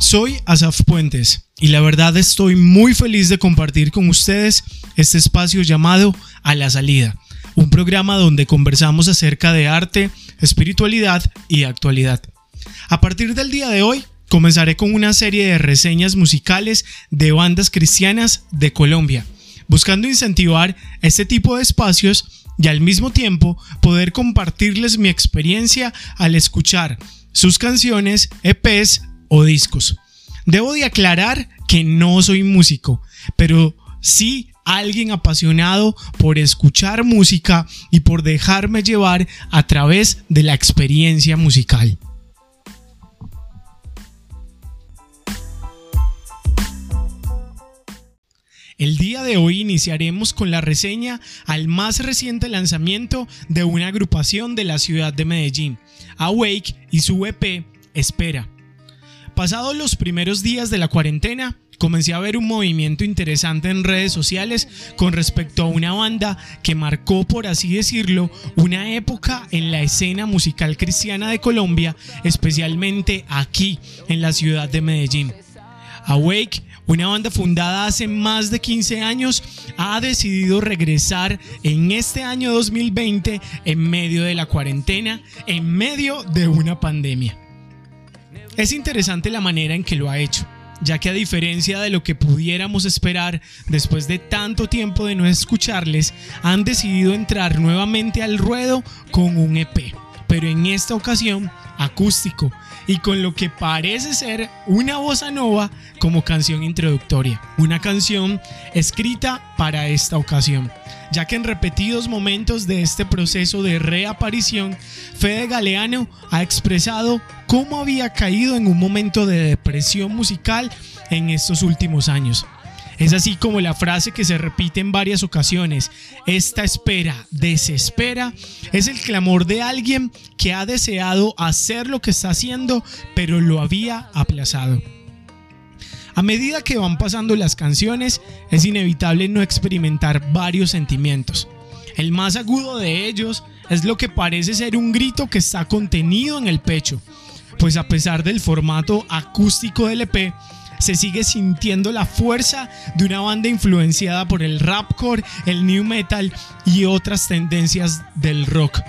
Soy Asaf Puentes y la verdad estoy muy feliz de compartir con ustedes este espacio llamado A la Salida, un programa donde conversamos acerca de arte, espiritualidad y actualidad. A partir del día de hoy, comenzaré con una serie de reseñas musicales de bandas cristianas de Colombia, buscando incentivar este tipo de espacios y al mismo tiempo poder compartirles mi experiencia al escuchar sus canciones, EPs o discos. Debo de aclarar que no soy músico, pero sí alguien apasionado por escuchar música y por dejarme llevar a través de la experiencia musical. El día de hoy iniciaremos con la reseña al más reciente lanzamiento de una agrupación de la ciudad de Medellín, Awake y su EP Espera. Pasados los primeros días de la cuarentena, comencé a ver un movimiento interesante en redes sociales con respecto a una banda que marcó, por así decirlo, una época en la escena musical cristiana de Colombia, especialmente aquí en la ciudad de Medellín. Awake una banda fundada hace más de 15 años ha decidido regresar en este año 2020 en medio de la cuarentena, en medio de una pandemia. Es interesante la manera en que lo ha hecho, ya que a diferencia de lo que pudiéramos esperar después de tanto tiempo de no escucharles, han decidido entrar nuevamente al ruedo con un EP, pero en esta ocasión acústico y con lo que parece ser una bossa nova como canción introductoria, una canción escrita para esta ocasión ya que en repetidos momentos de este proceso de reaparición, Fede Galeano ha expresado cómo había caído en un momento de depresión musical en estos últimos años. Es así como la frase que se repite en varias ocasiones, esta espera desespera, es el clamor de alguien que ha deseado hacer lo que está haciendo, pero lo había aplazado. A medida que van pasando las canciones, es inevitable no experimentar varios sentimientos. El más agudo de ellos es lo que parece ser un grito que está contenido en el pecho, pues a pesar del formato acústico del EP, se sigue sintiendo la fuerza de una banda influenciada por el rapcore, el new metal y otras tendencias del rock.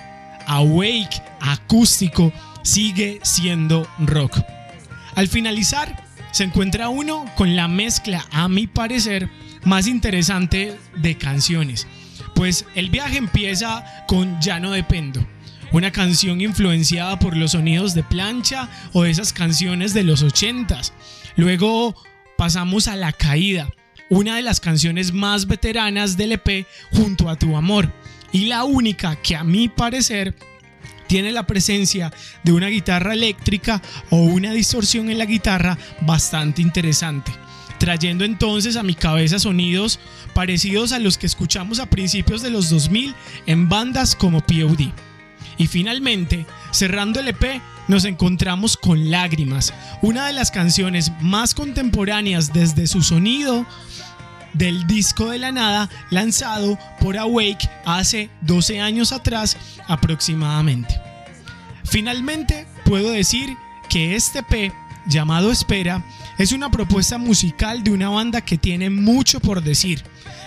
Awake, acústico, sigue siendo rock. Al finalizar, se encuentra uno con la mezcla, a mi parecer, más interesante de canciones. Pues el viaje empieza con Ya no dependo, una canción influenciada por los sonidos de plancha o esas canciones de los ochentas. Luego pasamos a La Caída, una de las canciones más veteranas del EP junto a Tu Amor y la única que a mi parecer tiene la presencia de una guitarra eléctrica o una distorsión en la guitarra bastante interesante, trayendo entonces a mi cabeza sonidos parecidos a los que escuchamos a principios de los 2000 en bandas como POD. Y finalmente, cerrando el EP, nos encontramos con Lágrimas, una de las canciones más contemporáneas desde su sonido del disco de la nada lanzado por Awake hace 12 años atrás aproximadamente. Finalmente, puedo decir que este P, llamado Espera, es una propuesta musical de una banda que tiene mucho por decir.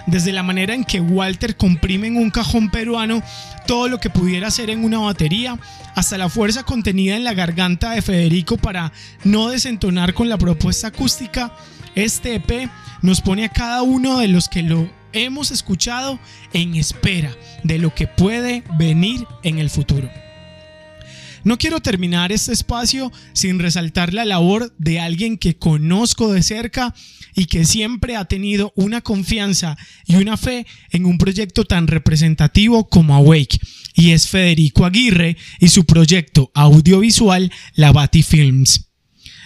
Desde la manera en que Walter comprime en un cajón peruano todo lo que pudiera hacer en una batería, hasta la fuerza contenida en la garganta de Federico para no desentonar con la propuesta acústica, este EP nos pone a cada uno de los que lo hemos escuchado en espera de lo que puede venir en el futuro. No quiero terminar este espacio sin resaltar la labor de alguien que conozco de cerca y que siempre ha tenido una confianza y una fe en un proyecto tan representativo como Awake, y es Federico Aguirre y su proyecto audiovisual La Bati Films.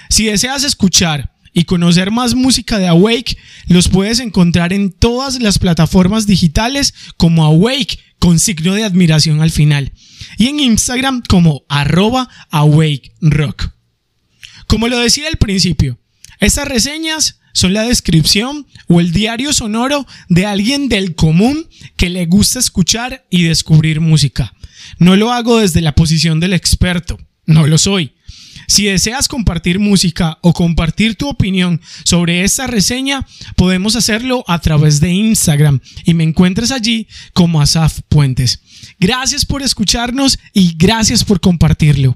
Si deseas escuchar y conocer más música de Awake, los puedes encontrar en todas las plataformas digitales como Awake con signo de admiración al final y en Instagram como arroba awake rock. Como lo decía al principio, estas reseñas son la descripción o el diario sonoro de alguien del común que le gusta escuchar y descubrir música. No lo hago desde la posición del experto, no lo soy Si deseas compartir música o compartir tu opinión sobre esta reseña, podemos hacerlo a través de Instagram y me encuentres allí como Asaf Puentes. Gracias por escucharnos y gracias por compartirlo.